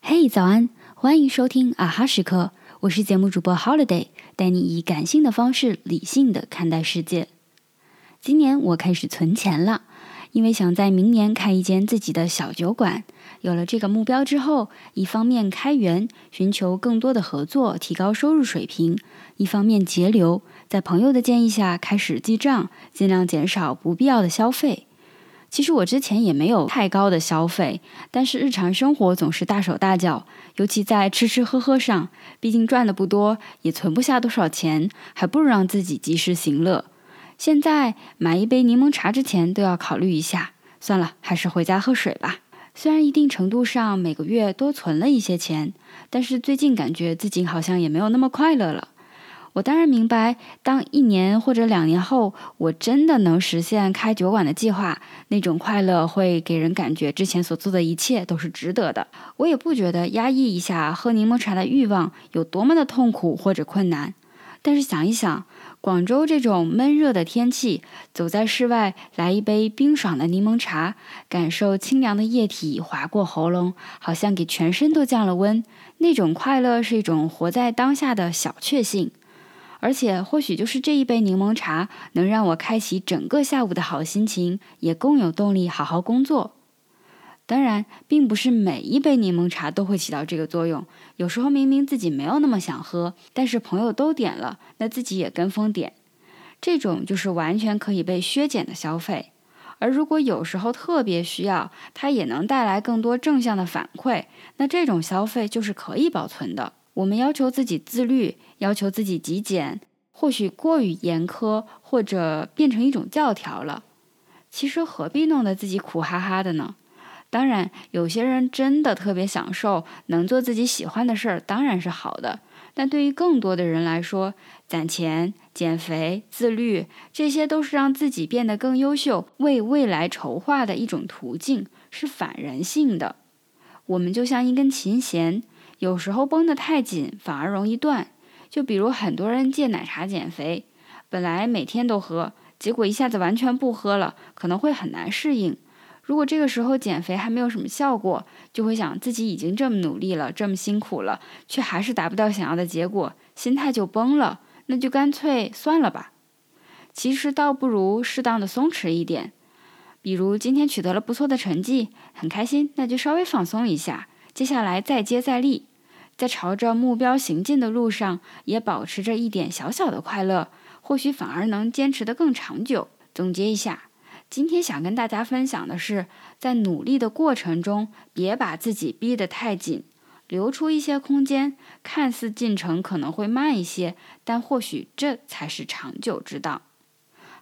嘿，早安，欢迎收听啊哈时刻，我是节目主播 Holiday，带你以感性的方式理性的看待世界。今年我开始存钱了，因为想在明年开一间自己的小酒馆。有了这个目标之后，一方面开源，寻求更多的合作，提高收入水平；一方面节流，在朋友的建议下开始记账，尽量减少不必要的消费。其实我之前也没有太高的消费，但是日常生活总是大手大脚，尤其在吃吃喝喝上，毕竟赚的不多，也存不下多少钱，还不如让自己及时行乐。现在买一杯柠檬茶之前都要考虑一下，算了，还是回家喝水吧。虽然一定程度上每个月多存了一些钱，但是最近感觉自己好像也没有那么快乐了。我当然明白，当一年或者两年后我真的能实现开酒馆的计划，那种快乐会给人感觉之前所做的一切都是值得的。我也不觉得压抑一下喝柠檬茶的欲望有多么的痛苦或者困难。但是想一想。广州这种闷热的天气，走在室外，来一杯冰爽的柠檬茶，感受清凉的液体划过喉咙，好像给全身都降了温。那种快乐是一种活在当下的小确幸，而且或许就是这一杯柠檬茶，能让我开启整个下午的好心情，也更有动力好好工作。当然，并不是每一杯柠檬茶都会起到这个作用。有时候明明自己没有那么想喝，但是朋友都点了，那自己也跟风点。这种就是完全可以被削减的消费。而如果有时候特别需要，它也能带来更多正向的反馈，那这种消费就是可以保存的。我们要求自己自律，要求自己极简，或许过于严苛，或者变成一种教条了。其实何必弄得自己苦哈哈的呢？当然，有些人真的特别享受能做自己喜欢的事儿，当然是好的。但对于更多的人来说，攒钱、减肥、自律，这些都是让自己变得更优秀、为未来筹划的一种途径，是反人性的。我们就像一根琴弦，有时候绷得太紧，反而容易断。就比如很多人戒奶茶减肥，本来每天都喝，结果一下子完全不喝了，可能会很难适应。如果这个时候减肥还没有什么效果，就会想自己已经这么努力了，这么辛苦了，却还是达不到想要的结果，心态就崩了，那就干脆算了吧。其实倒不如适当的松弛一点，比如今天取得了不错的成绩，很开心，那就稍微放松一下，接下来再接再厉，在朝着目标行进的路上，也保持着一点小小的快乐，或许反而能坚持得更长久。总结一下。今天想跟大家分享的是，在努力的过程中，别把自己逼得太紧，留出一些空间。看似进程可能会慢一些，但或许这才是长久之道。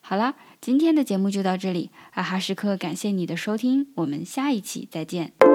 好了，今天的节目就到这里，哈哈时刻感谢你的收听，我们下一期再见。